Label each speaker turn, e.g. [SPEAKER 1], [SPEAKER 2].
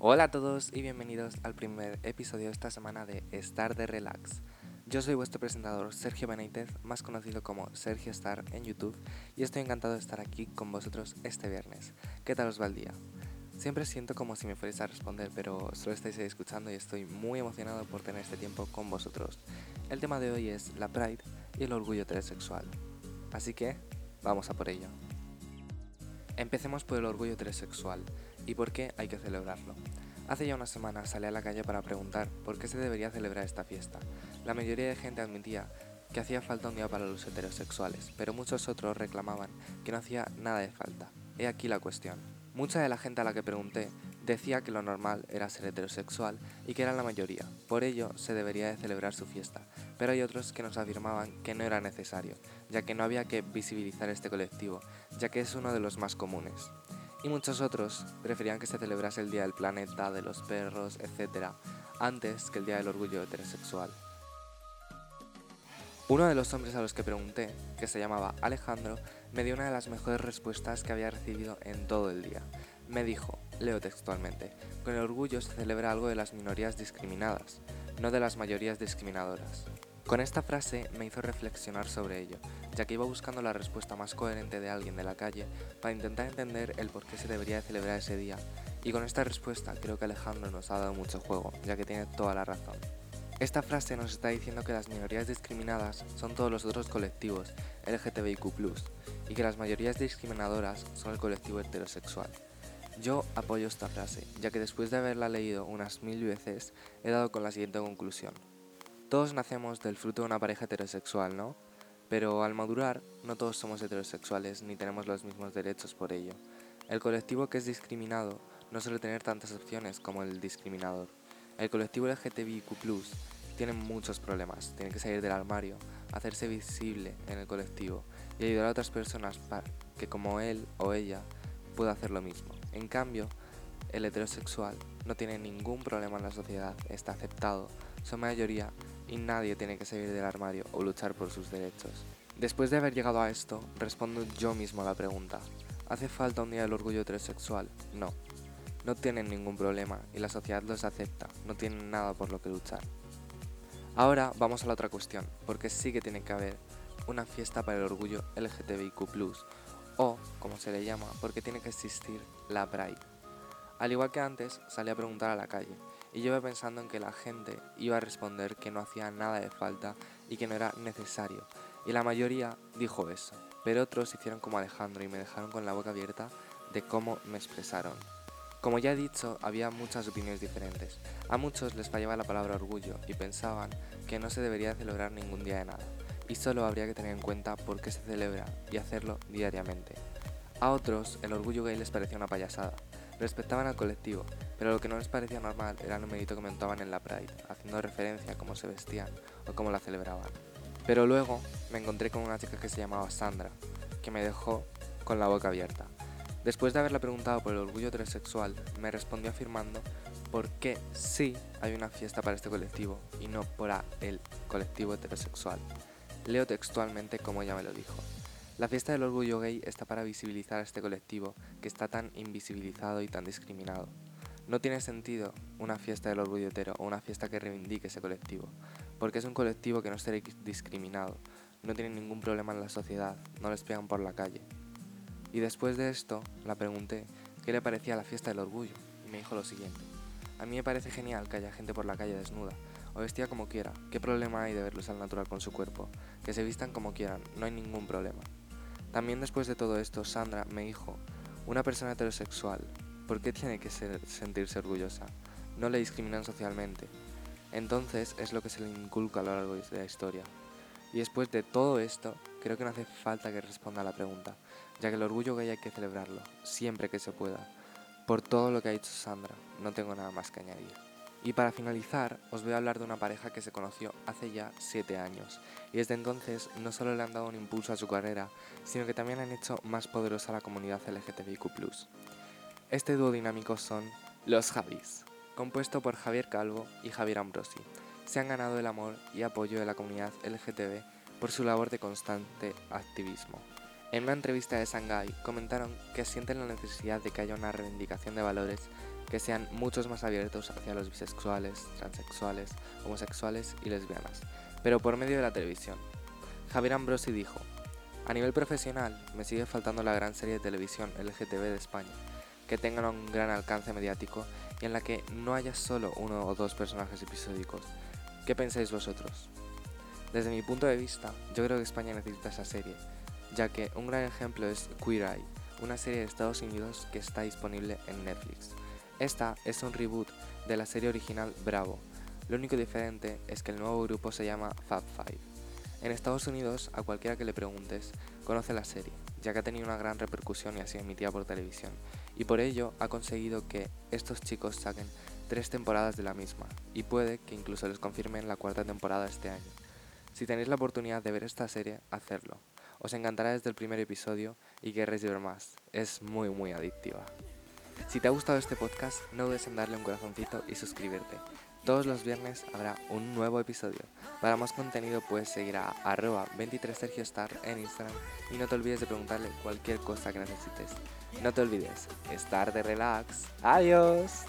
[SPEAKER 1] Hola a todos y bienvenidos al primer episodio de esta semana de Star de Relax. Yo soy vuestro presentador Sergio Benítez, más conocido como Sergio Star en YouTube, y estoy encantado de estar aquí con vosotros este viernes. ¿Qué tal os va el día? Siempre siento como si me fuerais a responder, pero solo estáis escuchando y estoy muy emocionado por tener este tiempo con vosotros. El tema de hoy es la Pride y el orgullo heterosexual. Así que, vamos a por ello. Empecemos por el orgullo heterosexual y por qué hay que celebrarlo. Hace ya una semana salí a la calle para preguntar por qué se debería celebrar esta fiesta. La mayoría de gente admitía que hacía falta un día para los heterosexuales, pero muchos otros reclamaban que no hacía nada de falta. He aquí la cuestión. Mucha de la gente a la que pregunté decía que lo normal era ser heterosexual y que era la mayoría, por ello se debería de celebrar su fiesta, pero hay otros que nos afirmaban que no era necesario, ya que no había que visibilizar este colectivo, ya que es uno de los más comunes. Y muchos otros preferían que se celebrase el Día del Planeta, de los perros, etc., antes que el Día del Orgullo Heterosexual. Uno de los hombres a los que pregunté, que se llamaba Alejandro, me dio una de las mejores respuestas que había recibido en todo el día. Me dijo, leo textualmente, con el orgullo se celebra algo de las minorías discriminadas, no de las mayorías discriminadoras. Con esta frase me hizo reflexionar sobre ello, ya que iba buscando la respuesta más coherente de alguien de la calle para intentar entender el por qué se debería de celebrar ese día, y con esta respuesta creo que Alejandro nos ha dado mucho juego, ya que tiene toda la razón. Esta frase nos está diciendo que las minorías discriminadas son todos los otros colectivos LGTBIQ, y que las mayorías discriminadoras son el colectivo heterosexual. Yo apoyo esta frase, ya que después de haberla leído unas mil veces, he dado con la siguiente conclusión. Todos nacemos del fruto de una pareja heterosexual, ¿no? Pero al madurar, no todos somos heterosexuales ni tenemos los mismos derechos por ello. El colectivo que es discriminado no suele tener tantas opciones como el discriminador. El colectivo LGTBIQ tiene muchos problemas. Tiene que salir del armario, hacerse visible en el colectivo y ayudar a otras personas para que como él o ella pueda hacer lo mismo. En cambio, el heterosexual no tiene ningún problema en la sociedad, está aceptado, su mayoría y nadie tiene que salir del armario o luchar por sus derechos. Después de haber llegado a esto, respondo yo mismo a la pregunta. ¿Hace falta un día del orgullo heterosexual? No, no tienen ningún problema y la sociedad los acepta, no tienen nada por lo que luchar. Ahora vamos a la otra cuestión, porque sí que tiene que haber una fiesta para el orgullo LGTBIQ, o, como se le llama, porque tiene que existir la Pride. Al igual que antes, salí a preguntar a la calle, y yo pensando en que la gente iba a responder que no hacía nada de falta y que no era necesario, y la mayoría dijo eso, pero otros hicieron como Alejandro y me dejaron con la boca abierta de cómo me expresaron. Como ya he dicho, había muchas opiniones diferentes. A muchos les fallaba la palabra orgullo y pensaban que no se debería celebrar ningún día de nada, y solo habría que tener en cuenta por qué se celebra y hacerlo diariamente. A otros, el orgullo gay les parecía una payasada. Respetaban al colectivo, pero lo que no les parecía normal era el numerito que montaban en la Pride, haciendo referencia a cómo se vestían o cómo la celebraban. Pero luego me encontré con una chica que se llamaba Sandra, que me dejó con la boca abierta. Después de haberle preguntado por el orgullo heterosexual, me respondió afirmando por qué sí hay una fiesta para este colectivo y no para el colectivo heterosexual. Leo textualmente como ella me lo dijo. La fiesta del orgullo gay está para visibilizar a este colectivo que está tan invisibilizado y tan discriminado. No tiene sentido una fiesta del orgullo hetero o una fiesta que reivindique ese colectivo, porque es un colectivo que no esté discriminado, no tiene ningún problema en la sociedad, no les pegan por la calle, y después de esto, la pregunté qué le parecía la fiesta del orgullo, y me dijo lo siguiente. A mí me parece genial que haya gente por la calle desnuda, o vestida como quiera, ¿qué problema hay de verlos al natural con su cuerpo? Que se vistan como quieran, no hay ningún problema. También después de todo esto, Sandra me dijo, una persona heterosexual, ¿por qué tiene que sentirse orgullosa? No le discriminan socialmente. Entonces es lo que se le inculca a lo largo de la historia. Y después de todo esto, creo que no hace falta que responda a la pregunta, ya que el orgullo gay hay que celebrarlo, siempre que se pueda. Por todo lo que ha dicho Sandra, no tengo nada más que añadir. Y para finalizar, os voy a hablar de una pareja que se conoció hace ya 7 años, y desde entonces no solo le han dado un impulso a su carrera, sino que también han hecho más poderosa la comunidad LGTBIQ. Este dúo dinámico son Los Javis, compuesto por Javier Calvo y Javier Ambrosi. Se han ganado el amor y apoyo de la comunidad LGTB por su labor de constante activismo. En una entrevista de Shanghai comentaron que sienten la necesidad de que haya una reivindicación de valores que sean muchos más abiertos hacia los bisexuales, transexuales, homosexuales y lesbianas, pero por medio de la televisión. Javier Ambrosi dijo, a nivel profesional me sigue faltando la gran serie de televisión LGTB de España, que tengan un gran alcance mediático y en la que no haya solo uno o dos personajes episódicos. ¿Qué pensáis vosotros? Desde mi punto de vista, yo creo que España necesita esa serie, ya que un gran ejemplo es Queer Eye, una serie de Estados Unidos que está disponible en Netflix. Esta es un reboot de la serie original Bravo. Lo único diferente es que el nuevo grupo se llama Fab Five. En Estados Unidos, a cualquiera que le preguntes, conoce la serie, ya que ha tenido una gran repercusión y ha sido emitida por televisión, y por ello ha conseguido que estos chicos saquen tres temporadas de la misma, y puede que incluso les confirmen la cuarta temporada este año. Si tenéis la oportunidad de ver esta serie, hacedlo. Os encantará desde el primer episodio y querréis ver más. Es muy muy adictiva. Si te ha gustado este podcast, no dudes en darle un corazoncito y suscribirte. Todos los viernes habrá un nuevo episodio. Para más contenido puedes seguir a arroba 23sergiostar en Instagram y no te olvides de preguntarle cualquier cosa que necesites. No te olvides, estar de relax. Adiós.